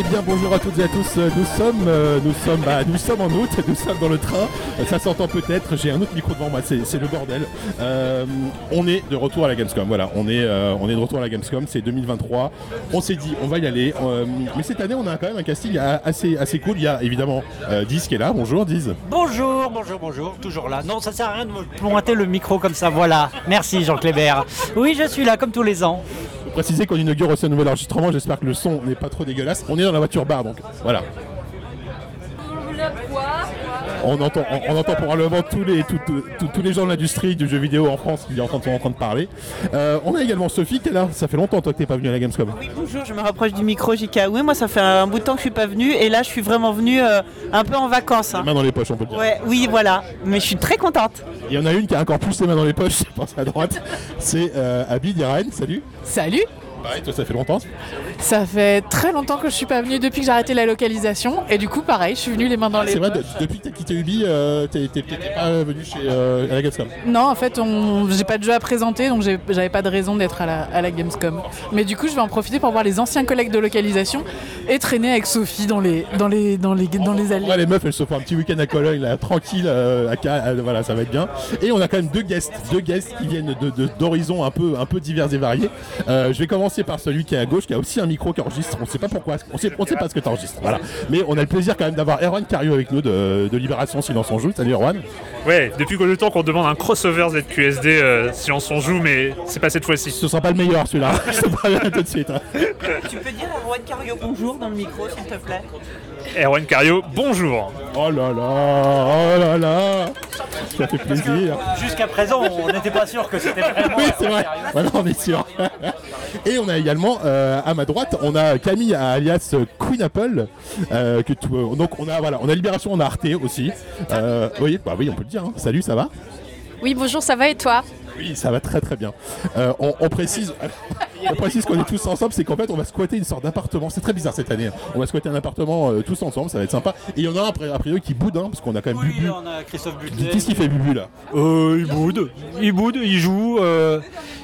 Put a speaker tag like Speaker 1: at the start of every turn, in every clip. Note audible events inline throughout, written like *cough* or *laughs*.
Speaker 1: Eh bien bonjour à toutes et à tous, nous sommes, euh, nous sommes, bah, nous sommes en août, nous sommes dans le train, Euh, ça s'entend peut-être, j'ai un autre micro devant moi, c'est le bordel. Euh, on est de retour à la Gamescom, voilà, on est, euh, on est de retour à la Gamescom, c'est 2023, on s'est dit on va y aller, euh, mais cette année on a quand même un casting assez, assez cool, il y a évidemment euh, Diz qui est là, bonjour Diz.
Speaker 2: Bonjour, bonjour, bonjour, toujours là. Non, ça sert à rien de me pointer le micro comme ça, voilà. Merci Jean Clébert. Oui, je suis là comme tous les ans.
Speaker 1: Faut préciser qu'on inaugure aussi un nouvel enregistrement, j'espère que le son n'est pas trop dégueulasse, on est dans la voiture bar donc voilà. On entend, on, on entend probablement tous les, tout- tous les gens de l'industrie du jeu vidéo en France qui sont en train, sont en train de parler. Euh, on a également Sophie qui est là. Ça fait longtemps toi que t'es pas venu à la Gamescom.
Speaker 3: Oui, bonjour, je me rapproche du micro, JK. Oui, moi, ça fait un bout de temps que je suis pas venue et là, je suis vraiment venue euh, un peu en vacances. hein.
Speaker 1: Main dans les poches, on peut le dire.
Speaker 3: Ouais, oui, voilà. Mais je suis très contente.
Speaker 1: Il y en a une qui a encore plus les mains dans les poches, *laughs* je pense à droite. C'est euh, Abby. Salut.
Speaker 4: Salut
Speaker 1: Pareil, toi ça fait longtemps.
Speaker 4: Ça fait très longtemps que je suis pas venue depuis que j'ai arrêté la localisation et du coup pareil, je suis venue les mains dans les
Speaker 1: C'est vrai, de- depuis que t'as quitté Ubi, euh, t'es pas venu chez euh, à la Gamescom.
Speaker 4: Non, en fait, on... j'ai pas de jeu à présenter donc j'avais pas de raison d'être à la... à la Gamescom. Mais du coup, je vais en profiter pour voir les anciens collègues de localisation et traîner avec Sophie dans les dans les dans les dans les allées.
Speaker 1: Ouais, les meufs, elles se font un petit week-end à Cologne, là, tranquille, euh, à voilà, ça va être bien. Et on a quand même deux guests, deux guests qui viennent de- d'horizons un peu, un peu divers et variés. Euh, je vais commencer par celui qui est à gauche, qui a aussi un micro qui enregistre. On sait pas pourquoi, on sait, on sait pas ce que tu enregistres. Voilà. Mais on a le plaisir quand même d'avoir Erwan Cario avec nous de, de Libération Silence on joue. Salut Erwan.
Speaker 5: Ouais, depuis le temps qu'on demande un crossover ZQSD, euh, silence on joue, mais c'est pas cette fois-ci.
Speaker 1: Ce sera pas le meilleur celui-là. je te préviens tout de suite. hein.
Speaker 3: Tu peux dire à Rouen Cario bonjour dans le micro, s'il te plaît?
Speaker 5: Erwan Cario, bonjour
Speaker 1: Oh là là, oh là là. Ça fait plaisir.
Speaker 2: Jusqu'à présent, on n'était pas sûr que c'était vraiment.
Speaker 1: Oui, c'est vrai. Maintenant, on est sûr. Et on a également euh, à ma droite, on a Camille alias Queen Apple. euh, que tu- euh, donc on a voilà, on a Libération, on a Arte aussi. Euh, oui, bah oui, on peut le dire. hein. Salut, ça va?
Speaker 6: Oui, bonjour, ça va et toi?
Speaker 1: Oui, ça va très très bien. Euh, on, on précise, *laughs* on précise qu'on est tous ensemble, c'est qu'en fait on va squatter une sorte d'appartement. C'est très bizarre cette année. hein. On va squatter un appartement euh, tous ensemble, ça va être sympa. Et il y en a un après- a priori qui boude, hein, parce qu'on a quand même
Speaker 2: Oui,
Speaker 1: Bubu.
Speaker 2: on a Christophe Butet.
Speaker 1: Qu'est-ce qu'il fait Bubu là?
Speaker 2: Euh, il boude. Il boude, il joue. euh,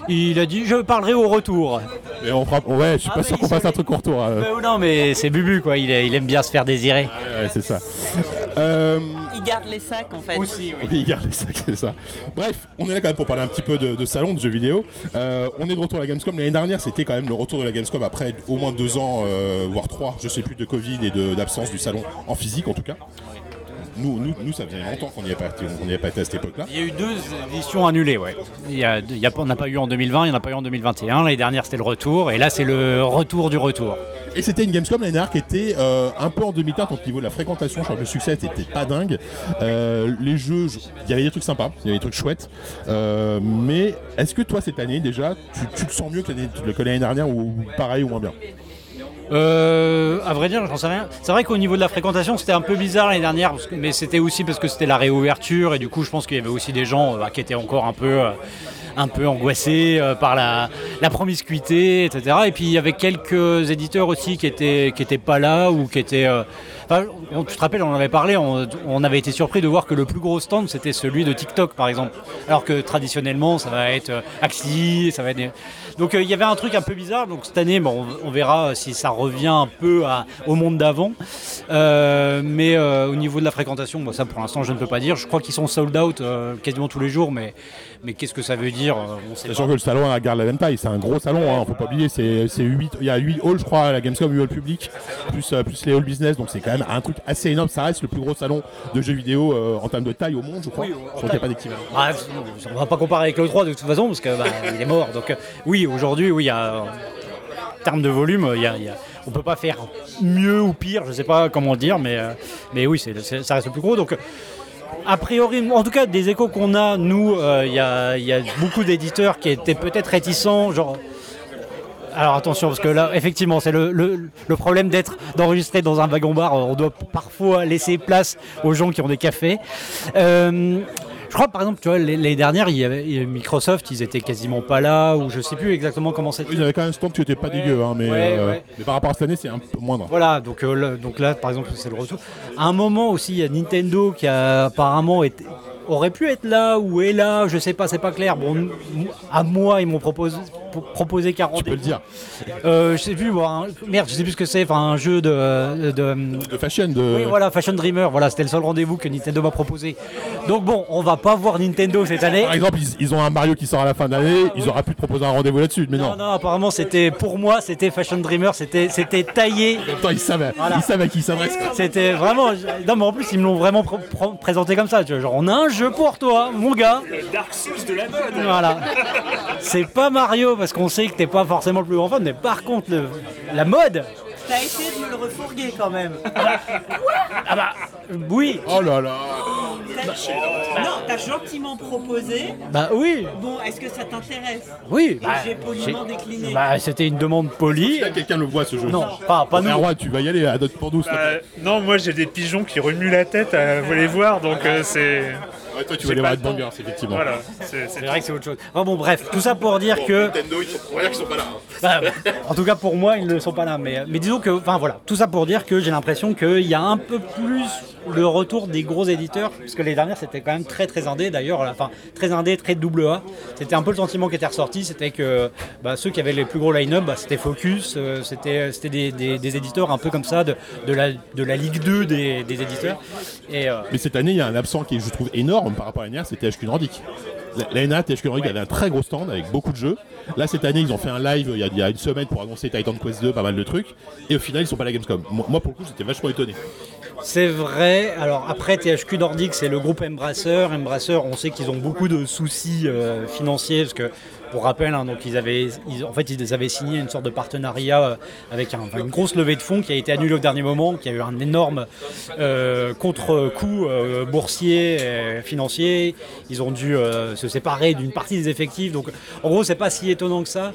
Speaker 2: il a dit Je parlerai au retour.
Speaker 1: Et on fera, ouais, je suis
Speaker 2: Ah,
Speaker 1: pas
Speaker 2: mais
Speaker 1: sûr qu'on fasse
Speaker 2: se-
Speaker 1: un truc au retour. euh.
Speaker 2: Euh, non, mais c'est Bubu, quoi. Il, il aime bien se faire désirer.
Speaker 1: Ouais, c'est ça.
Speaker 3: Il garde les sacs, en fait.
Speaker 2: Aussi, oui.
Speaker 1: Oui, regardez ça, c'est ça. Bref, on est là quand même pour parler un petit peu de, salon, de jeux vidéo. Euh, on est de retour à la Gamescom. L'année dernière, c'était quand même le retour de la Gamescom après au moins deux ans, euh, voire trois, je sais plus, de Covid et d'absence du salon en physique en tout cas. Nous, nous, nous ça faisait longtemps qu'on n'y avait, pas on n'y avait pas été à cette époque-là.
Speaker 2: Il y a eu deux éditions annulées, ouais. Il y a, il y a- on n'a pas eu en 2020, il n'y en a pas eu en 2021. L'année dernière, c'était le retour, et là, c'est le retour du retour.
Speaker 1: Et c'était une Gamescom l'année dernière qui était euh, un peu en demi-teinte au niveau de la fréquentation. Je crois que le succès n'était pas dingue. Euh, les jeux, je- il y avait des trucs sympas, il y avait des trucs chouettes. Euh, mais est-ce que toi, cette année, déjà, tu, tu le sens mieux que l'année que l'année dernière ou pareil ou moins bien?
Speaker 2: Euh, à vrai dire, j'en sais rien. C'est vrai qu'au niveau de la fréquentation, c'était un peu bizarre l'année dernière, mais c'était aussi parce que c'était la réouverture et du coup, je pense qu'il y avait aussi des gens euh, qui étaient encore un peu, euh, un peu angoissés euh, par la, promiscuité, etc. Et puis il y avait quelques éditeurs aussi qui étaient, qui pas là ou qui étaient. on- tu te rappelles, on en avait parlé, on, on avait été surpris de voir que le plus gros stand c'était celui de TikTok par exemple, alors que traditionnellement ça va être Axi, ça va être. Donc euh, il y avait un truc un peu bizarre. Donc cette année, bon, on, on verra si ça revient un peu à- au monde d'avant. Euh, mais euh, au niveau de la fréquentation, bon, ça pour l'instant je ne peux pas dire. Je crois qu'ils sont sold out quasiment tous les jours, mais, mais qu'est-ce que ça veut dire on sait
Speaker 1: Sachant que le salon à garde la même taille, c'est un gros salon, hein, faut pas oublier, c'est, c'est 8, il y a 8 halls je crois à la Gamescom, 8 halls publics, plus, plus les halls business, donc c'est quand même un truc assez énorme, ça reste le plus gros salon de jeux vidéo euh, en termes de taille au monde je crois, je crois qu'il n'y a pas d'équivalent.
Speaker 2: Ah, on va pas comparer avec le 3 de toute façon parce que bah, il est mort. Donc euh, aujourd'hui, oui, en termes de volume, il y on peut pas faire mieux ou pire, je sais pas comment dire, mais, euh, oui, ça reste le plus gros. Donc a priori, en tout cas, des échos qu'on a, nous, euh, il y, a, beaucoup d'éditeurs qui étaient peut-être réticents. Alors attention, parce que là, effectivement, c'est le problème d'être d'enregistrer dans un wagon-bar. On doit parfois laisser place aux gens qui ont des cafés. Euh, je crois, par exemple, tu vois, les- l'année dernière, il y avait Microsoft, ils étaient quasiment pas là, ou je sais plus exactement comment c'était.
Speaker 1: Ils avaient quand même un stand qui était pas dégueu, hein, mais,
Speaker 2: Ouais,
Speaker 1: euh,
Speaker 2: ouais.
Speaker 1: mais par rapport à cette année c'est un peu moindre.
Speaker 2: Voilà, donc, euh, là, donc là, par exemple, c'est le retour. À un moment aussi, il y a Nintendo qui a apparemment été, aurait pu être là ou est là, je sais pas, c'est pas clair. Bon, à moi, ils m'ont proposé, proposé qu'un
Speaker 1: Tu peux le dire.
Speaker 2: Euh, je sais plus, moi, un- merde, je sais plus ce que c'est. Enfin, un jeu de. de-
Speaker 1: De fashion, de.
Speaker 2: oui, voilà, Fashion Dreamer. Voilà, c'était le seul rendez-vous que Nintendo m'a proposé. Donc bon, on va pas voir Nintendo cette année.
Speaker 1: Par exemple, ils, ils ont un Mario qui sort à la fin de l'année, ils auraient pu te proposer un rendez-vous là-dessus, mais non.
Speaker 2: Non, non, apparemment, c'était pour moi, c'était Fashion Dreamer, c'était, c'était taillé.
Speaker 1: Attends, ils savaient,
Speaker 2: Voilà.
Speaker 1: ils savaient à qui ils s'adressent.
Speaker 2: C'était vraiment. Non, mais en plus, ils me l'ont vraiment pr- pr- présenté comme ça. Tu vois, genre, on a un jeu pour toi, mon gars.
Speaker 5: Dark Souls de la mode
Speaker 2: Voilà. C'est pas Mario parce qu'on sait que t'es pas forcément le plus grand fan, mais par contre, le- la mode.
Speaker 3: T'as essayé de me le refourguer quand même.
Speaker 2: Ah bah, oui.
Speaker 1: Oh là là
Speaker 3: Non, t'as gentiment proposé.
Speaker 2: Bah oui.
Speaker 3: Bon, est-ce que ça t'intéresse?
Speaker 2: Oui.
Speaker 3: Et
Speaker 2: Bah,
Speaker 3: j'ai poliment décliné.
Speaker 2: bah, c'était une demande polie.
Speaker 1: Là, quelqu'un le voit ce jeu.
Speaker 2: Non, pas, pas nous.
Speaker 1: Erwan, tu vas y aller, à d'autres pour nous.
Speaker 5: Euh, non, moi j'ai des pigeons qui remuent la tête à vous les voir, donc euh, c'est.
Speaker 1: Ouais, toi, tu
Speaker 5: pas
Speaker 1: voir
Speaker 5: le temps.
Speaker 1: Bangers, effectivement.
Speaker 5: Voilà, c'est c'est
Speaker 2: vrai que c'est autre chose. Enfin bon, bref, tout ça pour dire que.
Speaker 1: Nintendo, ils sont, qu'ils sont pas là. hein. *laughs*
Speaker 2: Bah, en tout cas pour moi ils ne sont pas là mais, mais disons que enfin voilà tout ça pour dire que j'ai l'impression qu'il y a un peu plus le retour des gros éditeurs parce que les dernières c'était quand même très très indé d'ailleurs enfin très indé très double A c'était un peu le sentiment qui était ressorti c'était que bah, ceux qui avaient les plus gros line-up bah, c'était Focus euh, c'était des, éditeurs un peu comme ça de, la, Ligue 2 des, éditeurs euh,
Speaker 1: Mais cette année, il y a un absent qui je trouve, énorme par rapport à l'année dernière, c'était THQ Nordic. L'année dernière, THQ Nordic avait un très gros stand avec beaucoup de jeux. Là, cette année, ils ont fait un live il y a, il y a une semaine pour annoncer Titan Quest 2, pas mal de trucs. Et au final, ils sont pas à la Gamescom. Moi, pour le coup, j'étais vachement étonné.
Speaker 2: C'est vrai. Alors après THQ Nordic, c'est le groupe Embracer. Embracer, on sait qu'ils ont beaucoup de soucis euh, financiers parce que, pour rappel, hein, donc ils avaient, en fait, ils avaient signé une sorte de partenariat euh, avec une grosse levée de fonds qui a été annulée au dernier moment, qui a eu un énorme euh, contre-coup euh, boursier, et financier. Ils ont dû se séparer d'une partie des effectifs. Donc, en gros, c'est pas si étonnant que ça.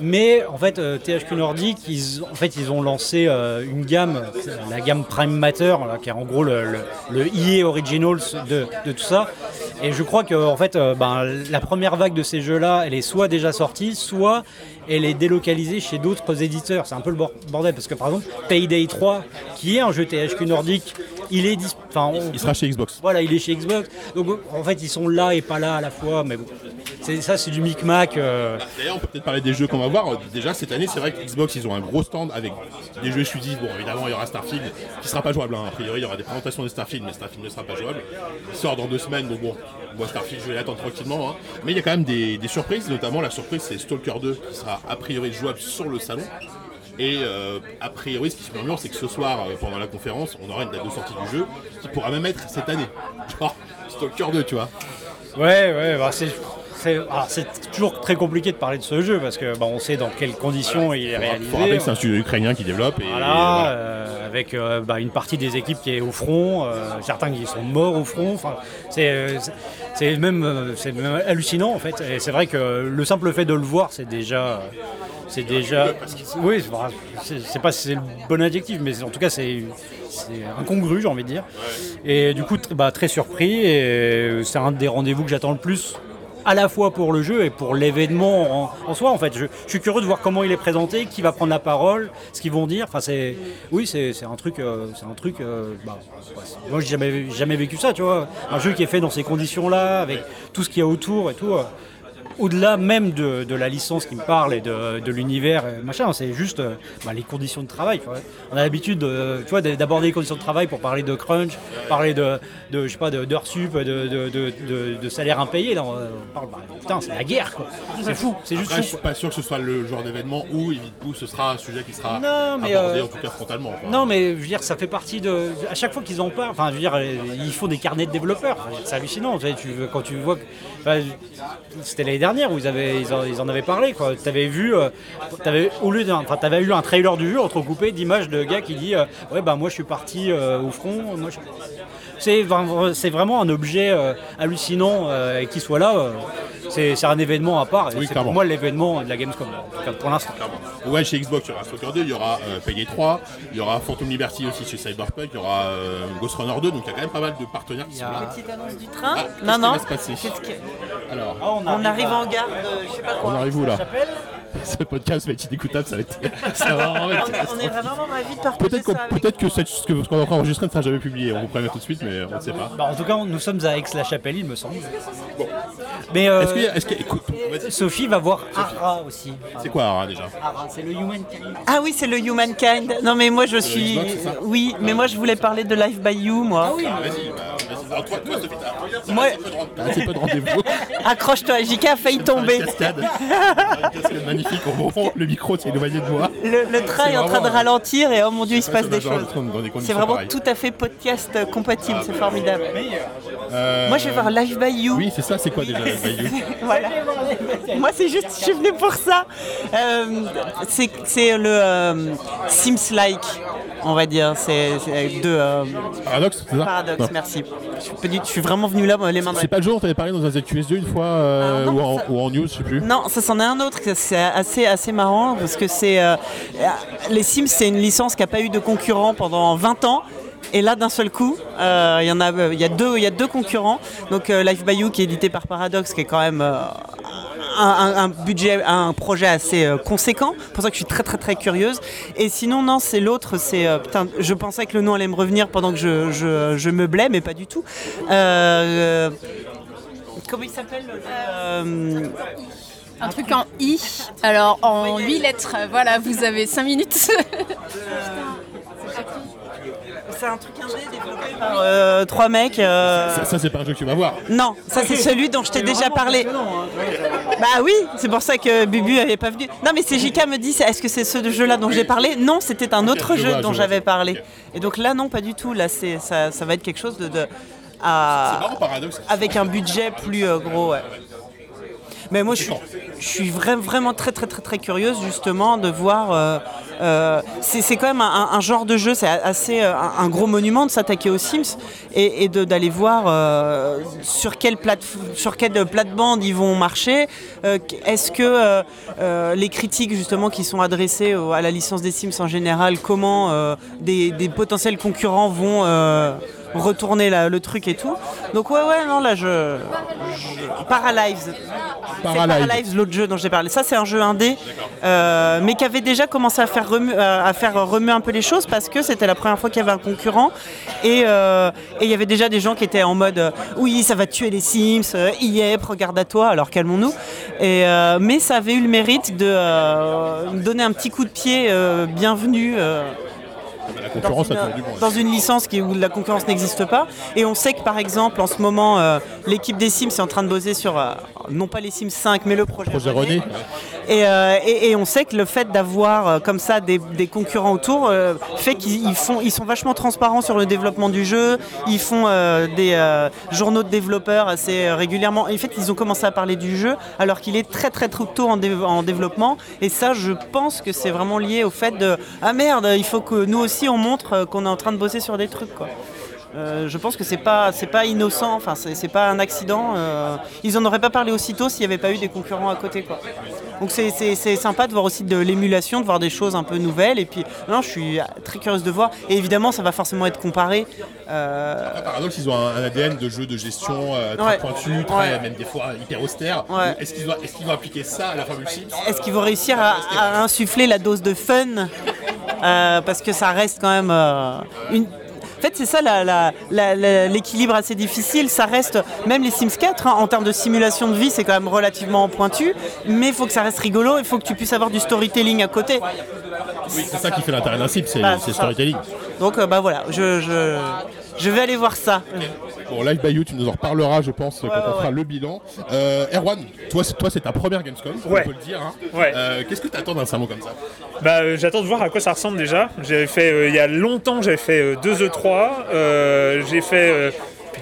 Speaker 2: Mais en fait, euh, THQ Nordic, ils, en fait, ils ont lancé euh, une gamme, la gamme Prime Matter, qui est en gros le, le, le EA Originals de, tout ça. Et je crois que en fait, euh, ben, la première vague de ces jeux-là, elle est soit déjà sortie, soit elle est délocalisée chez d'autres éditeurs. C'est un peu le bor- bordel parce que par exemple, Payday 3, qui est un jeu THQ Nordic, il est dis- enfin, on-
Speaker 1: Il sera chez Xbox.
Speaker 2: voilà, il est chez Xbox. Donc en fait, ils sont là et pas là à la fois. Mais bon, c'est ça, c'est du micmac. euh,
Speaker 1: D'ailleurs, on peut peut-être parler des jeux qu'on va voir. Déjà, cette année, c'est vrai que Xbox, ils ont un gros stand avec des jeux exclusifs. Bon, évidemment, il y aura Starfield qui sera pas jouable. hein. A priori, il y aura des présentations de Starfield, mais Starfield ne sera pas jouable. Il sort dans deux semaines, donc bon, moi, Starfield, je vais l'attendre tranquillement. hein. Mais il y a quand même des, des surprises, notamment la surprise, c'est Stalker 2 qui sera a priori jouable sur le salon. Et euh, a priori, ce qui se murmure, c'est que ce soir, euh, pendant la conférence, on aura une date de sortie du jeu qui pourra même être cette année. Genre, Stalker 2, tu vois.
Speaker 2: Ouais, ouais, bah, c'est. C'est alors, c'est toujours très compliqué de parler de ce jeu parce que bah, on sait dans quelles conditions il est
Speaker 1: Il
Speaker 2: réalisé.
Speaker 1: faut rappeler que c'est un studio ukrainien qui développe. Et,
Speaker 2: Voilà,
Speaker 1: voilà.
Speaker 2: euh, avec euh, bah, une partie des équipes qui est au front, euh, certains qui sont morts au front. Enfin, c'est euh, c'est- même, c'est hallucinant en fait. Et c'est vrai que le simple fait de le voir, c'est déjà, c'est déjà, oui, c'est c'est pas c'est le bon adjectif, mais en tout cas c'est incongru, j'ai envie de dire. Et du coup, bah, très surpris. C'est un des rendez-vous que j'attends le plus à la fois pour le jeu et pour l'événement en, soi en fait. Je, suis curieux de voir comment il est présenté, qui va prendre la parole, ce qu'ils vont dire. Enfin c'est, oui c'est, un truc, euh, c'est un truc. euh, bah, ouais, c'est- moi j'ai jamais jamais vécu ça, tu vois. Un jeu qui est fait dans ces conditions-là, avec tout ce qu'il y a autour et tout. Euh, au-delà même de, de la licence qui me parle et de, de l'univers, machin, c'est juste euh, bah, les conditions de travail. On a l'habitude, de- tu vois, d'aborder les conditions de travail pour parler de crunch, parler de, de je sais pas, de- d'heures sup, de, salaire impayé. Là, on parle, bah, putain, c'est la guerre, quoi. C'est fou, c'est juste
Speaker 1: Après, je
Speaker 2: fou.
Speaker 1: suis pas sûr que ce soit le genre d'événement où, où ce sera un sujet qui sera
Speaker 2: Non, mais,
Speaker 1: abordé
Speaker 2: euh,
Speaker 1: en tout cas frontalement. quoi.
Speaker 2: Non, mais je veux dire, ça fait partie de. À chaque fois qu'ils en parlent, enfin, je veux dire, euh, ils font des carnets de développeurs. C'est hallucinant. Tu, quand tu vois. C'était l'année dernière où ils, en, avaient parlé. Quoi. Avais vu, euh, au lieu eu un trailer du jeu entrecoupé d'images de gars qui dit euh, Ouais, bah moi je suis parti euh, au front. C'est, vra- c'est vraiment un objet euh, hallucinant euh, et qu'il soit là. euh, c'est, c'est un événement à part.
Speaker 1: Oui,
Speaker 2: c'est pour moi l'événement de la Gamescom, en tout cas pour l'instant.
Speaker 1: Ouais, chez Xbox, il y aura Stalker 2, il y aura euh, Payday 3, il y aura Phantom Liberty aussi chez Cyberpunk, il y aura euh, Ghost Runner 2, donc il y a quand même pas mal de partenaires qui
Speaker 2: Il y
Speaker 1: sont
Speaker 2: a-
Speaker 1: là.
Speaker 3: Petite annonce du train
Speaker 1: Ah,
Speaker 3: Non,
Speaker 1: qui
Speaker 3: non.
Speaker 1: va se passer
Speaker 3: Qu'est-ce que-
Speaker 1: Alors,
Speaker 2: Ah,
Speaker 3: On arrive en gare de je sais pas
Speaker 1: on arrive où là? Ce podcast va être inécoutable, ça va être. ça va vraiment être
Speaker 3: On est, on est vraiment ravis de partager
Speaker 1: Peut-être qu'on
Speaker 3: ça avec
Speaker 1: peut que cette- ce que- ce qu'on est en train d'enregistrer ne sera jamais publié, on vous prévient tout de suite, mais on ne sait pas.
Speaker 2: Bah, en tout cas, nous sommes à Aix-la-Chapelle, il me semble. Mais euh,
Speaker 1: Est-ce qu'il y a- est-ce qu'il y a- écoute, vas-y,
Speaker 2: Sophie va voir Ara aussi.
Speaker 1: c'est quoi Ara déjà
Speaker 2: Ara, c'est le Humankind.
Speaker 3: Ah oui, c'est le Humankind. Non mais moi je suis...
Speaker 1: Xbox, c'est ça
Speaker 3: Oui, mais moi je voulais parler de Life by You, moi.
Speaker 1: Vas-y, bah, vas-y. Alors, toi, toi, Sophie, t'as-
Speaker 3: Moi-
Speaker 1: t'as assez peu de rendez-vous. *laughs*
Speaker 3: Accroche-toi, JK a failli tomber.
Speaker 1: Cascade. Une cascade magnifique. Au le micro s'est éloigné de moi.
Speaker 3: Le, le train
Speaker 1: C'est
Speaker 3: est en train de
Speaker 1: vraiment-
Speaker 3: ralentir et oh mon dieu, il se passe des choses. C'est vraiment tout à fait podcast euh, compatible, c'est formidable.
Speaker 1: Euh,
Speaker 3: Moi je vais voir Live by You.
Speaker 1: Oui, c'est ça, c'est quoi déjà Live by You *laughs*
Speaker 3: Voilà. Moi, c'est juste, je suis venue pour ça. Euh, c'est c'est le euh, Sims-like, on va dire. C'est c'est de euh,
Speaker 1: Paradoxe, c'est ça
Speaker 3: Paradox,
Speaker 1: Non.
Speaker 3: merci. Je suis, je suis vraiment venue là, les mains dans
Speaker 1: C'est pas le jour où t'avais parlé dans un ZQSD une fois euh,
Speaker 3: Ah, non,
Speaker 1: ou, en,
Speaker 3: ça-
Speaker 1: ou en news, je sais plus.
Speaker 3: Non, ça c'en est un autre. C'est assez, assez marrant parce que c'est euh, les Sims, c'est une licence qui n'a pas eu de concurrent pendant 20 ans. Et là, d'un seul coup, euh, il y en a, il y a deux, il y a deux concurrents. Donc euh, Life by You qui est édité par Paradox, qui est quand même euh, un, un- un budget, un projet assez euh, conséquent. C'est pour ça que je suis très très très curieuse. Et sinon, non, c'est l'autre. C'est euh, putain, je pensais que le nom allait me revenir pendant que je, je, je meublais, mais pas du tout. Euh, comment il s'appelle euh,
Speaker 6: Un truc en I, alors en 8 lettres. Voilà, vous avez 5 minutes.
Speaker 3: C'est un truc indé développé par euh, trois mecs. euh,
Speaker 1: Ça, ça, c'est pas un jeu que tu vas voir.
Speaker 3: Non, ça c'est celui dont je t'ai déjà parlé. Bah oui, c'est pour ça que Bubu n'avait pas venu. Non mais c'est JK me dit, c'est- est-ce que c'est ce jeu-là dont j'ai parlé? Non, c'était un autre
Speaker 1: je
Speaker 3: jeu
Speaker 1: vois,
Speaker 3: dont
Speaker 1: je vois.
Speaker 3: j'avais parlé. Et donc là, non, pas du tout. Là, c'est ça, ça va être quelque chose de, de- à-
Speaker 1: Marrant, Paradoxe.
Speaker 3: avec un budget plus euh, gros. ouais. Mais moi, je suis, vraiment très, très, très, très curieuse justement de voir. euh, euh, c'est quand même un, genre de jeu, c'est assez euh, un, gros monument de s'attaquer aux Sims et, d'aller voir sur quelle plate, sur quelle plate-bande ils vont marcher. Est-ce que les critiques justement qui sont adressées à la licence des Sims en général, comment des, potentiels concurrents vont retourner la- le truc et tout. Donc ouais, ouais, non là je, je- Paralives.
Speaker 1: Paralives.
Speaker 3: Paralives, l'autre jeu dont j'ai parlé. Ça, c'est un jeu indé, euh, mais qui avait déjà commencé à faire, remuer, à faire remuer un peu les choses parce que c'était la première fois qu'il y avait un concurrent. Et euh, et il y avait déjà des gens qui étaient en mode euh, Oui, ça va tuer les Sims, euh, Yep, regarde à toi, alors calmons-nous. Et, euh, mais ça avait eu le mérite de euh, donner un petit coup de pied euh, bienvenu.
Speaker 1: La
Speaker 3: dans
Speaker 1: concurrence
Speaker 3: une,
Speaker 1: toujours du bon.
Speaker 3: dans une licence qui, où la concurrence n'existe pas. Et on sait que par exemple, en ce moment, euh, l'équipe des Sims est en train de bosser sur, euh, non pas les Sims 5, mais le projet,
Speaker 1: Projet René.
Speaker 3: Et, euh, et- et on sait que le fait d'avoir euh, comme ça des, des concurrents autour euh, fait qu'ils ils font, ils sont vachement transparents sur le développement du jeu. Ils font des journaux de développeurs assez régulièrement. En fait, ils ont commencé à parler du jeu alors qu'il est très très tôt en, dé- en développement. Et ça, je pense que c'est vraiment lié au fait de ah merde, il faut que nous aussi on montre qu'on est en train de bosser sur des trucs quoi. Euh, je pense que c'est pas c'est pas innocent, enfin c'est pas un accident. euh, ils en auraient pas parlé aussitôt s'il n'y avait pas eu des concurrents à côté quoi. Donc c'est- sympa de voir aussi de l'émulation, de voir des choses un peu nouvelles. Et puis non, je suis très curieuse de voir. Et évidemment, ça va forcément être comparé. euh,
Speaker 1: ils ont un, un ADN de jeu de gestion euh, très
Speaker 3: Ouais.
Speaker 1: pointu, très,
Speaker 3: Ouais.
Speaker 1: même des fois hyper austère.
Speaker 3: Ouais.
Speaker 1: Est-ce qu'ils vont, est-ce qu'ils vont appliquer ça à la Formule 6
Speaker 3: Est-ce qu'ils vont réussir à, à insuffler la dose de fun? Parce que ça reste quand même une. En fait, c'est ça l'équilibre assez difficile. Ça reste, même les Sims 4, hein, en termes de simulation de vie, c'est quand même relativement pointu. Mais il faut que ça reste rigolo. Il faut que tu puisses avoir du storytelling à côté.
Speaker 1: Oui, c'est ça qui fait l'intérêt d'un site, c'est
Speaker 3: Bah,
Speaker 1: le storytelling.
Speaker 3: Donc, euh, bah voilà, je, je, je vais aller voir ça.
Speaker 1: Bon, Live by You, tu nous en reparleras, je pense, quand
Speaker 3: ouais,
Speaker 1: on fera
Speaker 3: ouais.
Speaker 1: le bilan. Euh, Erwan, toi, c'est- toi, c'est ta première Gamescom,
Speaker 5: Ouais.
Speaker 1: on peut le dire. hein.
Speaker 5: Ouais.
Speaker 1: Euh, Qu'est-ce que tu attends d'un salon comme ça?
Speaker 5: Bah, euh, j'attends de voir à quoi ça ressemble déjà. J'avais fait euh, il y a longtemps, j'avais fait euh, deux E3. euh, j'ai fait euh,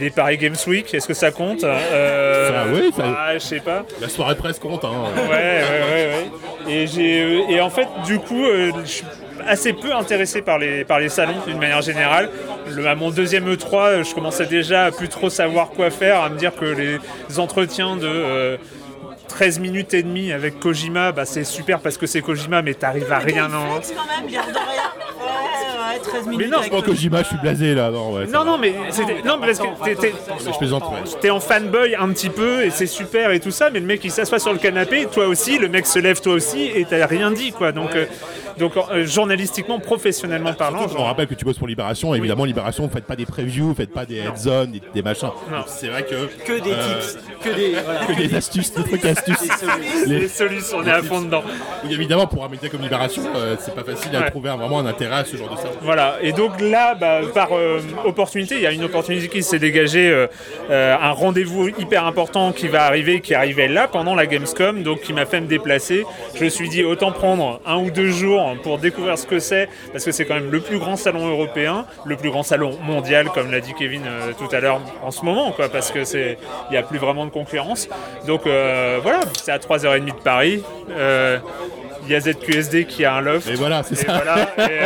Speaker 5: des Paris Games Week. Est-ce que ça compte? Euh,
Speaker 1: Ça, oui, ça-
Speaker 5: ah, je sais pas.
Speaker 1: La soirée presse compte. Hein.
Speaker 5: Ouais, ouais, ouais, ouais. Et j'ai et en fait, du coup, euh, je suis assez peu intéressé par les par les salons d'une manière générale. Le, à mon deuxième E3, euh, je commençais déjà à plus trop savoir quoi faire, à me dire que les entretiens de euh, 13 minutes et demie avec Kojima, bah, c'est super parce que c'est Kojima, mais t'arrives à rien en.
Speaker 3: quand même, l'air de rien. Ouais, ouais, 13
Speaker 5: Mais
Speaker 3: minutes.
Speaker 5: non,
Speaker 3: avec
Speaker 1: Bon,
Speaker 3: Kojima.
Speaker 1: Kojima, je suis blasé là. Non, ouais,
Speaker 5: Non, non, mais c'était. Non, mais parce que t'es-
Speaker 1: Je plaisante, ouais.
Speaker 5: T'es en fanboy un petit peu et c'est super et tout ça, mais le mec il s'assoit sur le canapé, toi aussi, le mec se lève toi aussi et t'as rien dit quoi. Donc, euh, donc euh, journalistiquement, professionnellement parlant,
Speaker 1: je me rappelle que tu bosses pour Libération. Évidemment, Libération, vous faites pas des previews, vous faites pas des heads on, des, des machins. C'est vrai que.
Speaker 3: Que des
Speaker 1: euh,
Speaker 3: tips. Que des. voilà.
Speaker 1: Que des astuces, des trucs astuces.
Speaker 5: les
Speaker 1: Les-
Speaker 5: solutions, on est à fond dedans.
Speaker 1: Donc, évidemment, pour un média comme Libération, euh, c'est pas facile à
Speaker 5: Ouais.
Speaker 1: trouver un- vraiment un intérêt à ce genre de service.
Speaker 5: Voilà, et donc là, bah, par euh, opportunité, il y a une opportunité qui s'est dégagée, euh, un rendez-vous hyper important qui va arriver, qui arrivait là pendant la Gamescom, donc qui m'a fait me déplacer. Je me suis dit autant prendre un ou deux jours pour découvrir ce que c'est, parce que c'est quand même le plus grand salon européen, le plus grand salon mondial, comme l'a dit Kevin euh, tout à l'heure en ce moment, quoi, parce que c'est, il n'y a plus vraiment de concurrence. Donc euh, voilà, c'est à 3h30 de Paris. Euh, il y a ZQSD qui a un loft.
Speaker 1: Et voilà, c'est ça.
Speaker 5: voilà, et,